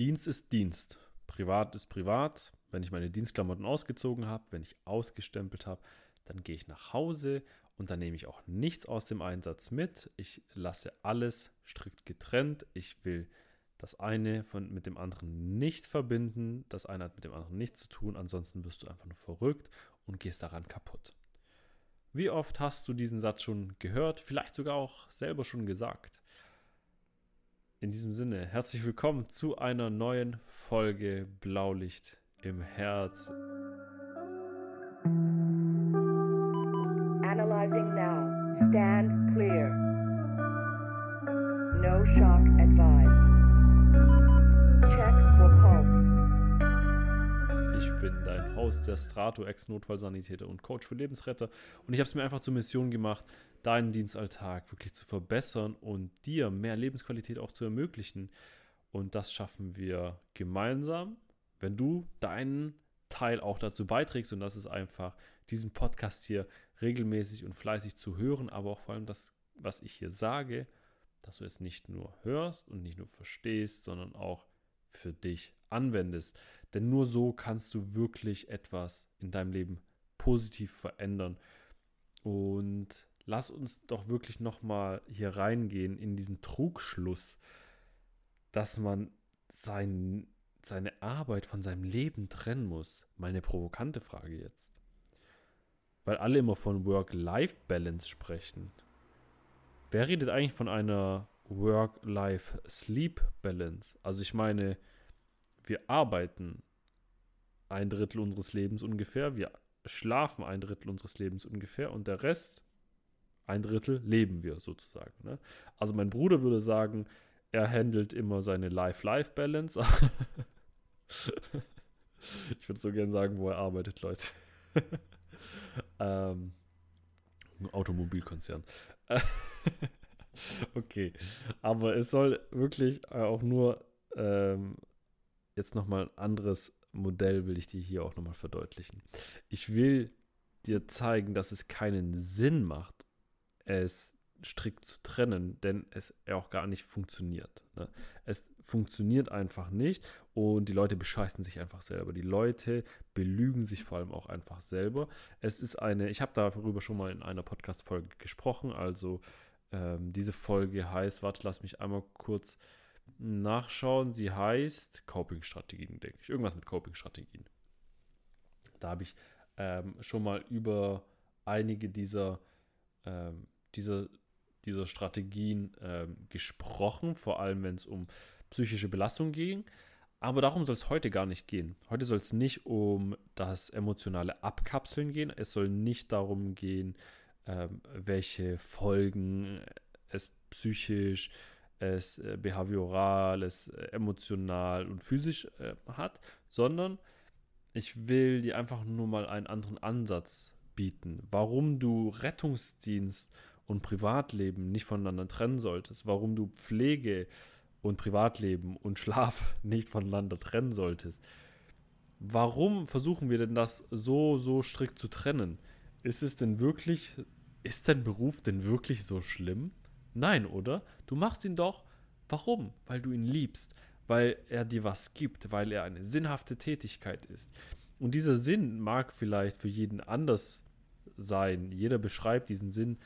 Dienst ist Dienst. Privat ist privat. Wenn ich meine Dienstklamotten ausgezogen habe, wenn ich ausgestempelt habe, dann gehe ich nach Hause und dann nehme ich auch nichts aus dem Einsatz mit. Ich lasse alles strikt getrennt. Ich will das eine von, mit dem anderen nicht verbinden. Das eine hat mit dem anderen nichts zu tun. Ansonsten wirst du einfach nur verrückt und gehst daran kaputt. Wie oft hast du diesen Satz schon gehört? Vielleicht sogar auch selber schon gesagt. In diesem Sinne, herzlich willkommen zu einer neuen Folge Blaulicht im Herz. Analyzing now. Stand clear. No shock advised. Check for pulse. Ich bin dein Host, der Strato, Ex-Notfallsanitäter und Coach für Lebensretter. Und ich habe es mir einfach zur Mission gemacht, deinen Dienstalltag wirklich zu verbessern und dir mehr Lebensqualität auch zu ermöglichen. Und das schaffen wir gemeinsam wenn du deinen Teil auch dazu beiträgst, und das ist einfach, diesen Podcast hier regelmäßig und fleißig zu hören, aber auch vor allem das, was ich hier sage, dass du es nicht nur hörst und nicht nur verstehst, sondern auch für dich anwendest. Denn nur so kannst du wirklich etwas in deinem Leben positiv verändern. Und lass uns doch wirklich nochmal hier reingehen in diesen Trugschluss, dass man sein seine Arbeit von seinem Leben trennen muss? Mal eine provokante Frage jetzt. Weil alle immer von Work-Life-Balance sprechen. Wer redet eigentlich von einer Work-Life-Sleep-Balance? Also ich meine, wir arbeiten ein Drittel unseres Lebens ungefähr, wir schlafen ein Drittel unseres Lebens ungefähr und der Rest, ein Drittel, leben wir sozusagen. Ne? Also mein Bruder würde sagen, er handelt immer seine Life-Life-Balance. ich würde so gerne sagen, wo er arbeitet, Leute. ähm, Automobilkonzern. okay, aber es soll wirklich auch nur ähm, jetzt nochmal ein anderes Modell will ich dir hier auch nochmal verdeutlichen. Ich will dir zeigen, dass es keinen Sinn macht, es strikt zu trennen, denn es auch gar nicht funktioniert. Ne? Es funktioniert einfach nicht und die Leute bescheißen sich einfach selber. Die Leute belügen sich vor allem auch einfach selber. Es ist eine, ich habe darüber schon mal in einer Podcast-Folge gesprochen, also ähm, diese Folge heißt, warte, lass mich einmal kurz nachschauen. Sie heißt Coping-Strategien, denke ich. Irgendwas mit Coping-Strategien. Da habe ich ähm, schon mal über einige dieser, ähm, dieser dieser Strategien äh, gesprochen, vor allem wenn es um psychische Belastung ging. Aber darum soll es heute gar nicht gehen. Heute soll es nicht um das emotionale Abkapseln gehen. Es soll nicht darum gehen, äh, welche Folgen es psychisch, es äh, behavioral, es äh, emotional und physisch äh, hat, sondern ich will dir einfach nur mal einen anderen Ansatz bieten, warum du Rettungsdienst und Privatleben nicht voneinander trennen solltest, warum du Pflege und Privatleben und Schlaf nicht voneinander trennen solltest. Warum versuchen wir denn das so, so strikt zu trennen? Ist es denn wirklich, ist dein Beruf denn wirklich so schlimm? Nein, oder? Du machst ihn doch. Warum? Weil du ihn liebst, weil er dir was gibt, weil er eine sinnhafte Tätigkeit ist. Und dieser Sinn mag vielleicht für jeden anders sein. Jeder beschreibt diesen Sinn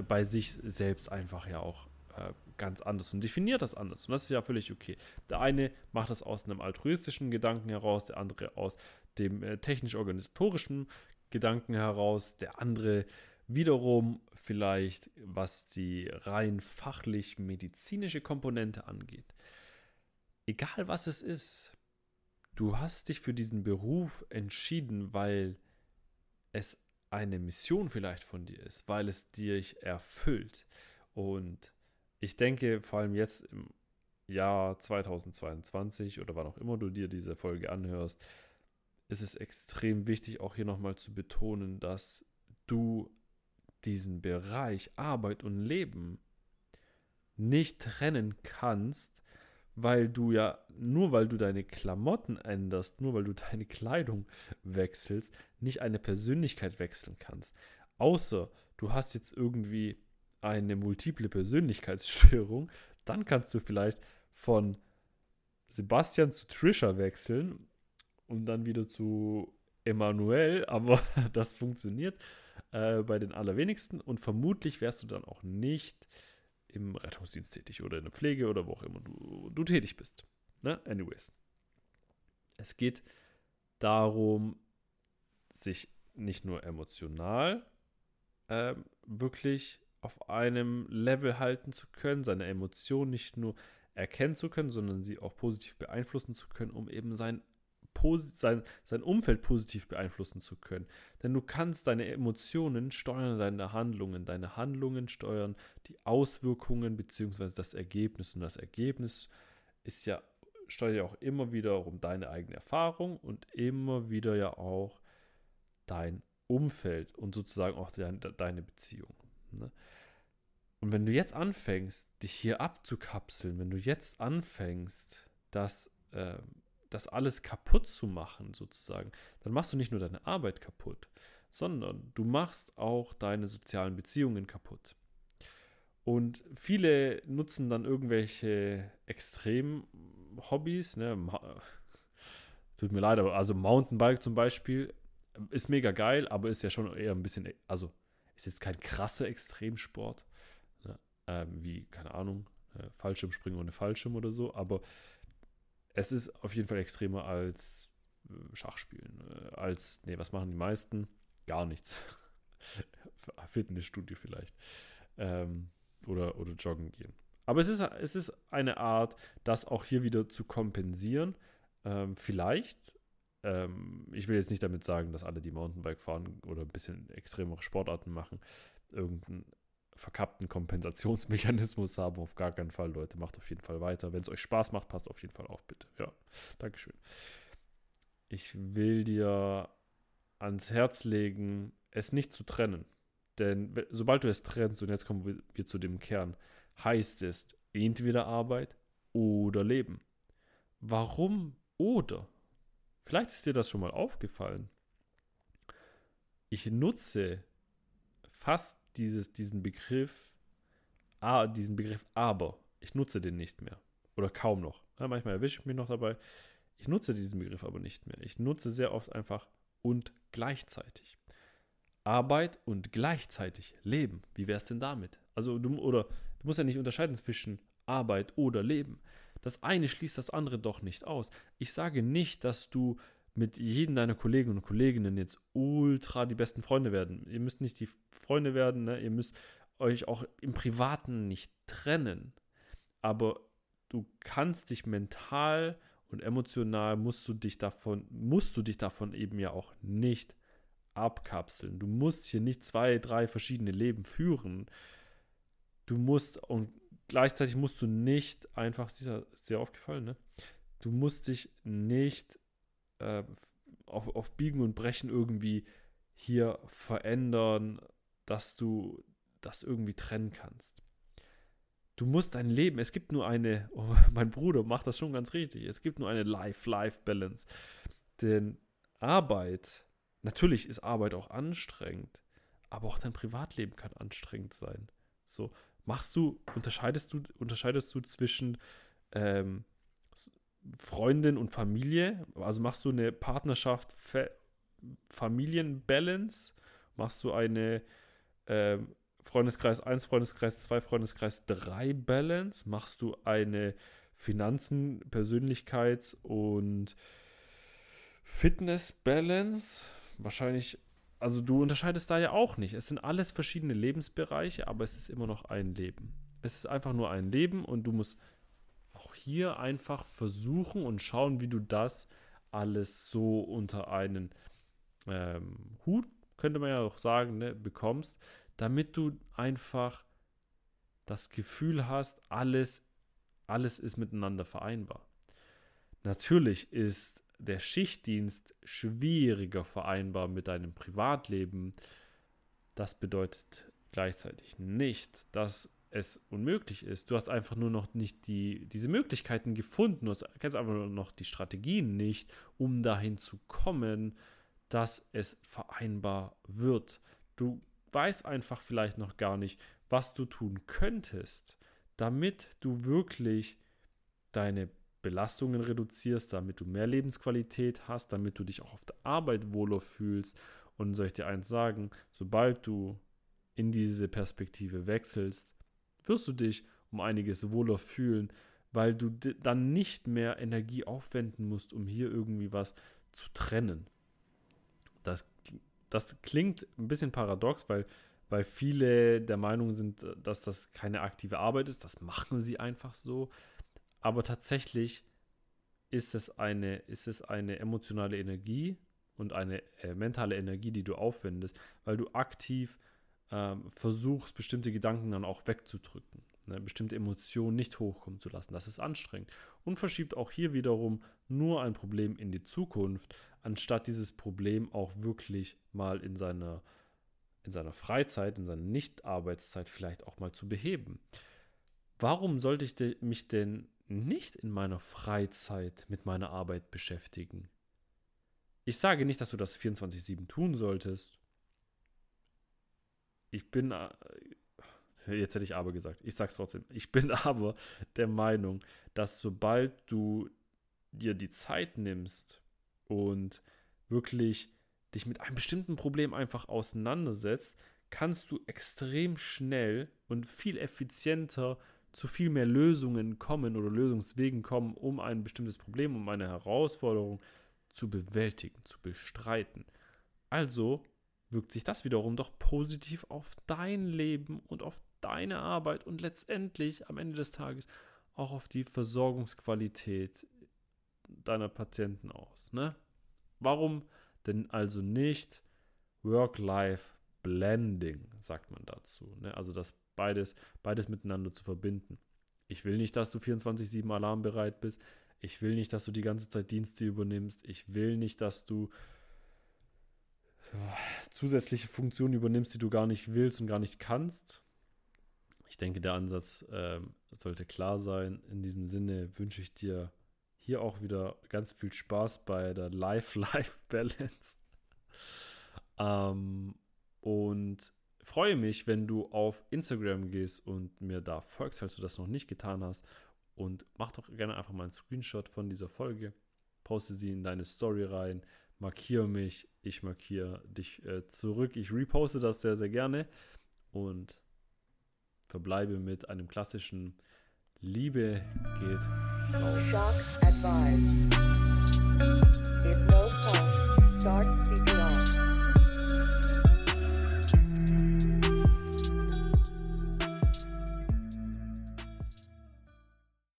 bei sich selbst einfach ja auch äh, ganz anders und definiert das anders. Und das ist ja völlig okay. Der eine macht das aus einem altruistischen Gedanken heraus, der andere aus dem äh, technisch-organisatorischen Gedanken heraus, der andere wiederum vielleicht, was die rein fachlich-medizinische Komponente angeht. Egal was es ist, du hast dich für diesen Beruf entschieden, weil es eine Mission vielleicht von dir ist, weil es dich erfüllt. Und ich denke, vor allem jetzt im Jahr 2022 oder wann auch immer du dir diese Folge anhörst, ist es extrem wichtig, auch hier nochmal zu betonen, dass du diesen Bereich Arbeit und Leben nicht trennen kannst weil du ja, nur weil du deine Klamotten änderst, nur weil du deine Kleidung wechselst, nicht eine Persönlichkeit wechseln kannst. Außer du hast jetzt irgendwie eine multiple Persönlichkeitsstörung, dann kannst du vielleicht von Sebastian zu Trisha wechseln und dann wieder zu Emanuel, aber das funktioniert äh, bei den allerwenigsten und vermutlich wärst du dann auch nicht im Rettungsdienst tätig oder in der Pflege oder wo auch immer du, du tätig bist. Ne? Anyways. Es geht darum, sich nicht nur emotional äh, wirklich auf einem Level halten zu können, seine Emotionen nicht nur erkennen zu können, sondern sie auch positiv beeinflussen zu können, um eben sein, sein, sein Umfeld positiv beeinflussen zu können. Denn du kannst deine Emotionen steuern, deine Handlungen. Deine Handlungen steuern die Auswirkungen bzw. das Ergebnis. Und das Ergebnis ist ja, steuert ja auch immer wieder um deine eigene Erfahrung und immer wieder ja auch dein Umfeld und sozusagen auch dein, deine Beziehung. Ne? Und wenn du jetzt anfängst, dich hier abzukapseln, wenn du jetzt anfängst, das, äh, das alles kaputt zu machen, sozusagen, dann machst du nicht nur deine Arbeit kaputt, sondern du machst auch deine sozialen Beziehungen kaputt. Und viele nutzen dann irgendwelche extremen Hobbys, ne? Tut mir leid, aber also Mountainbike zum Beispiel ist mega geil, aber ist ja schon eher ein bisschen, also ist jetzt kein krasser Extremsport ähm, wie, keine Ahnung, äh, Fallschirmspringen ohne Fallschirm oder so, aber es ist auf jeden Fall extremer als äh, Schachspielen. Äh, als, nee, was machen die meisten? Gar nichts. Fitnessstudio vielleicht. Ähm, oder, oder joggen gehen. Aber es ist, es ist eine Art, das auch hier wieder zu kompensieren. Ähm, vielleicht, ähm, ich will jetzt nicht damit sagen, dass alle, die Mountainbike fahren oder ein bisschen extremere Sportarten machen, irgendein verkappten Kompensationsmechanismus haben. Auf gar keinen Fall, Leute. Macht auf jeden Fall weiter. Wenn es euch Spaß macht, passt auf jeden Fall auf, bitte. Ja, Dankeschön. Ich will dir ans Herz legen, es nicht zu trennen. Denn sobald du es trennst, und jetzt kommen wir zu dem Kern, heißt es entweder Arbeit oder Leben. Warum oder? Vielleicht ist dir das schon mal aufgefallen. Ich nutze fast dieses, diesen Begriff, diesen Begriff aber. Ich nutze den nicht mehr. Oder kaum noch. Ja, manchmal erwische ich mich noch dabei. Ich nutze diesen Begriff aber nicht mehr. Ich nutze sehr oft einfach und gleichzeitig. Arbeit und gleichzeitig Leben. Wie wäre es denn damit? Also du oder du musst ja nicht unterscheiden zwischen Arbeit oder Leben. Das eine schließt das andere doch nicht aus. Ich sage nicht, dass du mit jedem deiner Kollegen und Kolleginnen jetzt ultra die besten Freunde werden. Ihr müsst nicht die Freunde werden, ne? ihr müsst euch auch im Privaten nicht trennen. Aber du kannst dich mental und emotional musst du dich davon, musst du dich davon eben ja auch nicht abkapseln. Du musst hier nicht zwei, drei verschiedene Leben führen. Du musst und gleichzeitig musst du nicht einfach, ist dir sehr aufgefallen, ne? Du musst dich nicht äh, auf, auf Biegen und Brechen irgendwie hier verändern, dass du das irgendwie trennen kannst. Du musst dein Leben, es gibt nur eine, oh, mein Bruder macht das schon ganz richtig, es gibt nur eine Life-Life-Balance. Denn Arbeit, natürlich ist Arbeit auch anstrengend, aber auch dein Privatleben kann anstrengend sein. So, machst du, unterscheidest du, unterscheidest du zwischen ähm, Freundin und Familie? Also machst du eine Partnerschaft Familienbalance? Machst du eine äh, Freundeskreis 1, Freundeskreis 2, Freundeskreis 3 Balance? Machst du eine Finanzen, Persönlichkeits- und Fitness-Balance? Wahrscheinlich, also du unterscheidest da ja auch nicht. Es sind alles verschiedene Lebensbereiche, aber es ist immer noch ein Leben. Es ist einfach nur ein Leben und du musst hier einfach versuchen und schauen, wie du das alles so unter einen ähm, Hut, könnte man ja auch sagen, ne, bekommst, damit du einfach das Gefühl hast, alles, alles ist miteinander vereinbar. Natürlich ist der Schichtdienst schwieriger vereinbar mit deinem Privatleben. Das bedeutet gleichzeitig nicht, dass es unmöglich ist. Du hast einfach nur noch nicht die, diese Möglichkeiten gefunden. Du kennst einfach nur noch die Strategien nicht, um dahin zu kommen, dass es vereinbar wird. Du weißt einfach vielleicht noch gar nicht, was du tun könntest, damit du wirklich deine Belastungen reduzierst, damit du mehr Lebensqualität hast, damit du dich auch auf der Arbeit wohler fühlst. Und soll ich dir eins sagen, sobald du in diese Perspektive wechselst, wirst du dich um einiges wohler fühlen, weil du dann nicht mehr Energie aufwenden musst, um hier irgendwie was zu trennen. Das, das klingt ein bisschen paradox, weil, weil viele der Meinung sind, dass das keine aktive Arbeit ist. Das machen sie einfach so. Aber tatsächlich ist es eine, ist es eine emotionale Energie und eine äh, mentale Energie, die du aufwendest, weil du aktiv ähm, versuchst, bestimmte Gedanken dann auch wegzudrücken eine bestimmte Emotion nicht hochkommen zu lassen. Das ist anstrengend und verschiebt auch hier wiederum nur ein Problem in die Zukunft, anstatt dieses Problem auch wirklich mal in seiner, in seiner Freizeit, in seiner Nicht-Arbeitszeit vielleicht auch mal zu beheben. Warum sollte ich mich denn nicht in meiner Freizeit mit meiner Arbeit beschäftigen? Ich sage nicht, dass du das 24-7 tun solltest. Ich bin äh, Jetzt hätte ich aber gesagt. Ich sag's trotzdem. Ich bin aber der Meinung, dass sobald du dir die Zeit nimmst und wirklich dich mit einem bestimmten Problem einfach auseinandersetzt, kannst du extrem schnell und viel effizienter zu viel mehr Lösungen kommen oder Lösungswegen kommen, um ein bestimmtes Problem, um eine Herausforderung zu bewältigen, zu bestreiten. Also wirkt sich das wiederum doch positiv auf dein Leben und auf deine Arbeit und letztendlich am Ende des Tages auch auf die Versorgungsqualität deiner Patienten aus. Ne? Warum denn also nicht Work-Life-Blending, sagt man dazu. Ne? Also das beides, beides miteinander zu verbinden. Ich will nicht, dass du 24-7 alarmbereit bist. Ich will nicht, dass du die ganze Zeit Dienste übernimmst. Ich will nicht, dass du zusätzliche Funktionen übernimmst, die du gar nicht willst und gar nicht kannst. Ich denke, der Ansatz äh, sollte klar sein. In diesem Sinne wünsche ich dir hier auch wieder ganz viel Spaß bei der Life-Life-Balance. ähm, und freue mich, wenn du auf Instagram gehst und mir da folgst, falls du das noch nicht getan hast. Und mach doch gerne einfach mal einen Screenshot von dieser Folge. Poste sie in deine Story rein markiere mich, ich markiere dich äh, zurück. Ich reposte das sehr, sehr gerne und verbleibe mit einem klassischen Liebe geht raus. Start